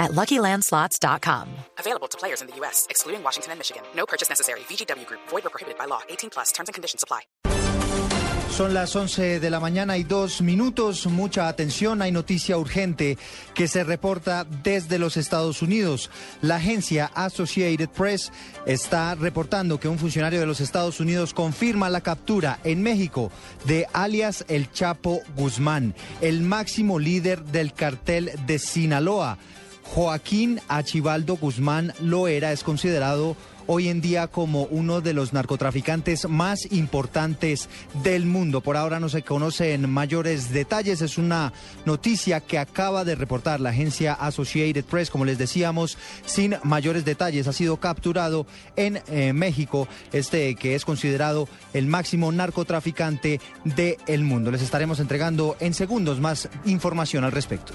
at LuckyLandSlots.com. Available to players in the U.S., excluding Washington and Michigan. No purchase necessary. VGW Group. Void or prohibited by law. 18 plus. Terms and conditions apply. Son las 11 de la mañana y dos minutos. Mucha atención. Hay noticia urgente que se reporta desde los Estados Unidos. La agencia Associated Press está reportando que un funcionario de los Estados Unidos confirma la captura en México de alias El Chapo Guzmán, el máximo líder del cartel de Sinaloa. Joaquín Achivaldo Guzmán Loera es considerado hoy en día como uno de los narcotraficantes más importantes del mundo. Por ahora no se conocen mayores detalles. Es una noticia que acaba de reportar la agencia Associated Press, como les decíamos, sin mayores detalles. Ha sido capturado en eh, México, este que es considerado el máximo narcotraficante del mundo. Les estaremos entregando en segundos más información al respecto.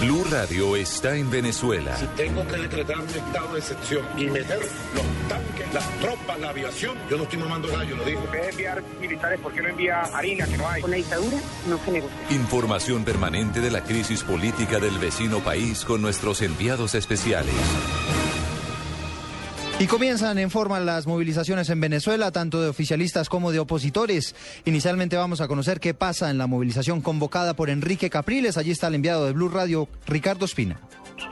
Blue Radio está en Venezuela. Si tengo que decretar un estado de excepción y meter los tanques, las tropas, la aviación, yo no estoy mamando gallo, lo digo. En vez de enviar militares, ¿por qué no envía harina que no hay? Con la dictadura no se negocia. Información permanente de la crisis política del vecino país con nuestros enviados especiales. Y comienzan en forma las movilizaciones en Venezuela, tanto de oficialistas como de opositores. Inicialmente vamos a conocer qué pasa en la movilización convocada por Enrique Capriles. Allí está el enviado de Blue Radio, Ricardo Espina.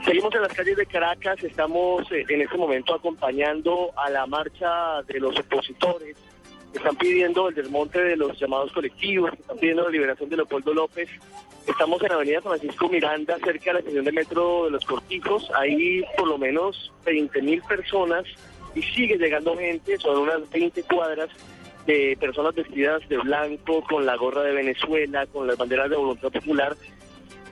Seguimos en las calles de Caracas, estamos eh, en este momento acompañando a la marcha de los opositores están pidiendo el desmonte de los llamados colectivos, están pidiendo la liberación de Leopoldo López. Estamos en Avenida Francisco Miranda, cerca de la estación de metro de Los Cortijos. Hay por lo menos 20 mil personas y sigue llegando gente, son unas 20 cuadras de personas vestidas de blanco, con la gorra de Venezuela, con las banderas de voluntad popular,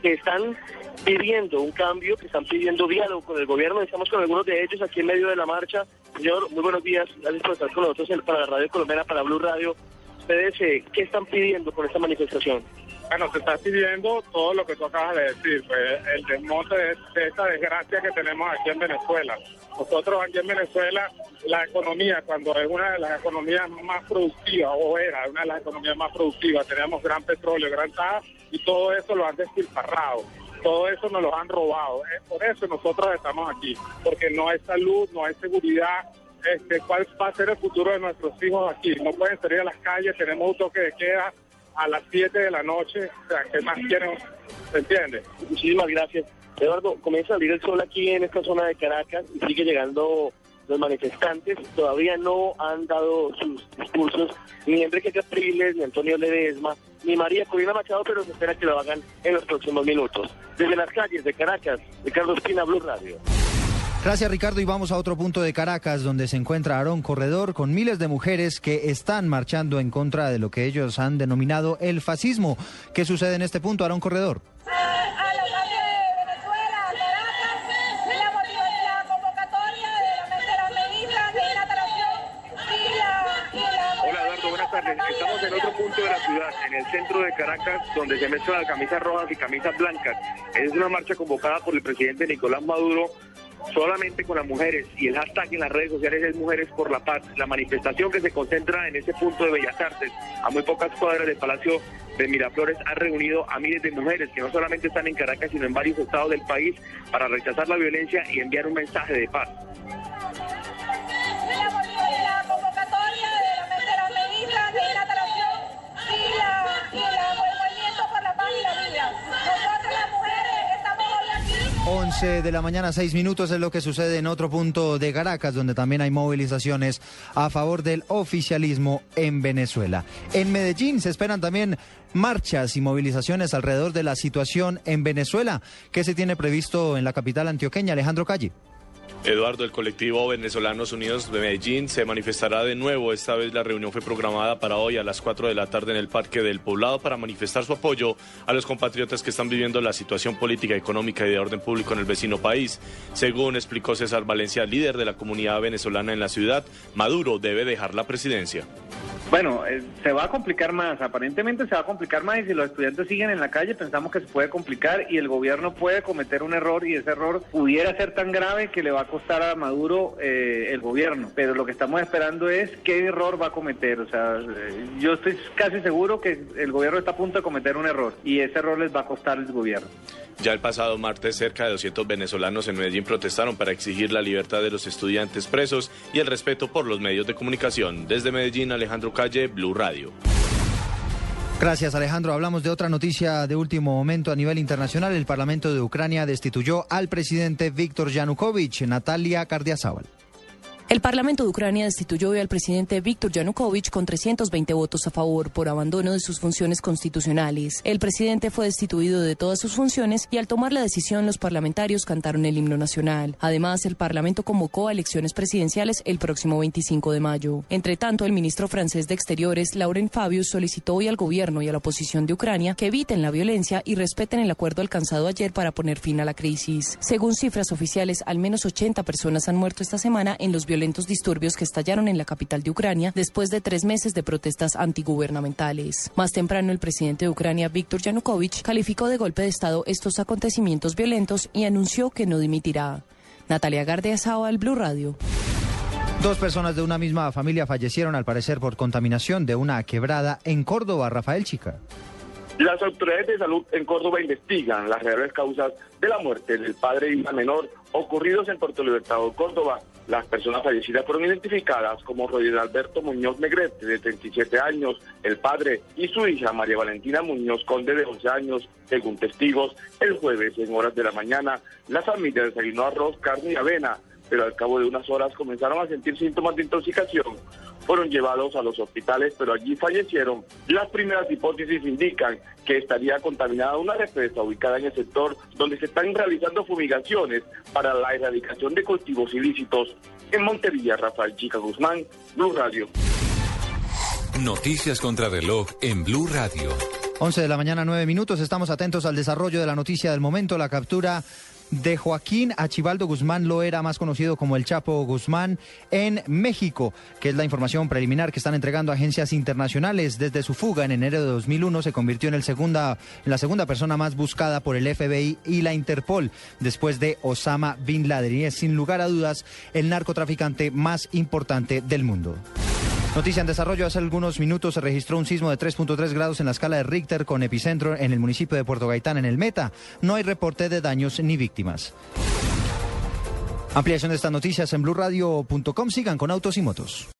que están pidiendo un cambio, que están pidiendo diálogo con el gobierno. Estamos con algunos de ellos aquí en medio de la marcha. Señor, muy buenos días. Gracias por estar con nosotros para la Radio Colombiana, para Blue Radio. Ustedes, eh, ¿qué están pidiendo con esta manifestación? Bueno, se está pidiendo todo lo que tú acabas de decir, pues, el desmonte de, esta desgracia que tenemos aquí en Venezuela. Nosotros aquí en Venezuela, la economía, cuando es una de las economías más productivas, o era una de las economías más productivas, teníamos gran petróleo, gran gas, y todo eso lo han despilfarrado todo eso nos lo han robado. Eh, por eso nosotros estamos aquí, porque no hay salud, no hay seguridad. Este, ¿Cuál va a ser el futuro de nuestros hijos aquí? No pueden salir a las calles, tenemos un toque de queda a las 7 de la noche. O sea, ¿qué más quieren? ¿Se entiende? Muchísimas gracias. Eduardo, comienza a salir el sol aquí en esta zona de Caracas y sigue llegando los manifestantes. Todavía no han dado sus discursos ni Enrique Capriles, ni Antonio Ledesma, ni María Corina Machado, pero se espera que lo hagan en los próximos minutos. Desde las calles de Caracas, Ricardo Espina, Blue Radio. Gracias Ricardo y vamos a otro punto de Caracas donde se encuentra Aarón Corredor con miles de mujeres que están marchando en contra de lo que ellos han denominado el fascismo. ¿Qué sucede en este punto, Aarón Corredor? Estamos en otro punto de la ciudad, en el centro de Caracas, donde se mezclan camisas rojas y camisas blancas. Es una marcha convocada por el presidente Nicolás Maduro solamente con las mujeres y el hashtag en las redes sociales es Mujeres por la Paz. La manifestación que se concentra en ese punto de Bellas Artes, a muy pocas cuadras del Palacio de Miraflores, ha reunido a miles de mujeres que no solamente están en Caracas, sino en varios estados del país para rechazar la violencia y enviar un mensaje de paz. De la mañana, 6 minutos es lo que sucede en otro punto de Caracas, donde también hay movilizaciones a favor del oficialismo en Venezuela. En Medellín se esperan también marchas y movilizaciones alrededor de la situación en Venezuela. ¿Qué se tiene previsto en la capital antioqueña? Alejandro Calle. Eduardo, el colectivo Venezolanos Unidos de Medellín se manifestará de nuevo. Esta vez la reunión fue programada para hoy a las 4 de la tarde en el Parque del Poblado para manifestar su apoyo a los compatriotas que están viviendo la situación política, económica y de orden público en el vecino país. Según explicó César Valencia, líder de la comunidad venezolana en la ciudad, Maduro debe dejar la presidencia. Bueno, eh, se va a complicar más, aparentemente se va a complicar más y si los estudiantes siguen en la calle pensamos que se puede complicar y el gobierno puede cometer un error y ese error pudiera ser tan grave que le va a costar a Maduro eh, el gobierno. Pero lo que estamos esperando es qué error va a cometer. O sea, eh, yo estoy casi seguro que el gobierno está a punto de cometer un error y ese error les va a costar al gobierno. Ya el pasado martes, cerca de 200 venezolanos en Medellín protestaron para exigir la libertad de los estudiantes presos y el respeto por los medios de comunicación. Desde Medellín, Alejandro Calle, Blue Radio. Gracias Alejandro. Hablamos de otra noticia de último momento a nivel internacional. El Parlamento de Ucrania destituyó al presidente Víctor Yanukovych, Natalia Cardiazábal. El Parlamento de Ucrania destituyó hoy al presidente Víctor Yanukovych con 320 votos a favor por abandono de sus funciones constitucionales. El presidente fue destituido de todas sus funciones y al tomar la decisión los parlamentarios cantaron el himno nacional. Además, el Parlamento convocó a elecciones presidenciales el próximo 25 de mayo. Entre tanto, el ministro francés de Exteriores, Laurent Fabius, solicitó hoy al gobierno y a la oposición de Ucrania que eviten la violencia y respeten el acuerdo alcanzado ayer para poner fin a la crisis. Según cifras oficiales, al menos 80 personas han muerto esta semana en los violentos disturbios que estallaron en la capital de Ucrania después de tres meses de protestas antigubernamentales. Más temprano, el presidente de Ucrania, Víctor Yanukovych, calificó de golpe de Estado estos acontecimientos violentos y anunció que no dimitirá. Natalia Gardeazao al Blue Radio. Dos personas de una misma familia fallecieron al parecer por contaminación de una quebrada en Córdoba, Rafael Chica. Las autoridades de salud en Córdoba investigan las reales causas de la muerte del padre y la menor ocurridos en Puerto Libertador, Córdoba. Las personas fallecidas fueron identificadas como Rodríguez Alberto Muñoz Negrete, de 37 años, el padre, y su hija María Valentina Muñoz Conde, de 11 años. Según testigos, el jueves, en horas de la mañana, la familia desayunó arroz, carne y avena, pero al cabo de unas horas comenzaron a sentir síntomas de intoxicación fueron llevados a los hospitales, pero allí fallecieron. Las primeras hipótesis indican que estaría contaminada una represa ubicada en el sector donde se están realizando fumigaciones para la erradicación de cultivos ilícitos. En Montería, Rafael Chica Guzmán, Blue Radio. Noticias contra reloj en Blue Radio. 11 de la mañana, 9 minutos. Estamos atentos al desarrollo de la noticia del momento, la captura de Joaquín Achivaldo Guzmán Loera, más conocido como el Chapo Guzmán, en México, que es la información preliminar que están entregando agencias internacionales. Desde su fuga en enero de 2001 se convirtió en, el segunda, la segunda persona más buscada por el FBI y la Interpol, después de Osama Bin Laden, y es sin lugar a dudas el narcotraficante más importante del mundo. Noticia en desarrollo. Hace algunos minutos se registró un sismo de 3.3 grados en la escala de Richter con epicentro en el municipio de Puerto Gaitán, en el Meta. No hay reporte de daños ni víctimas. Ampliación de estas noticias en blurradio.com. Sigan con autos y motos.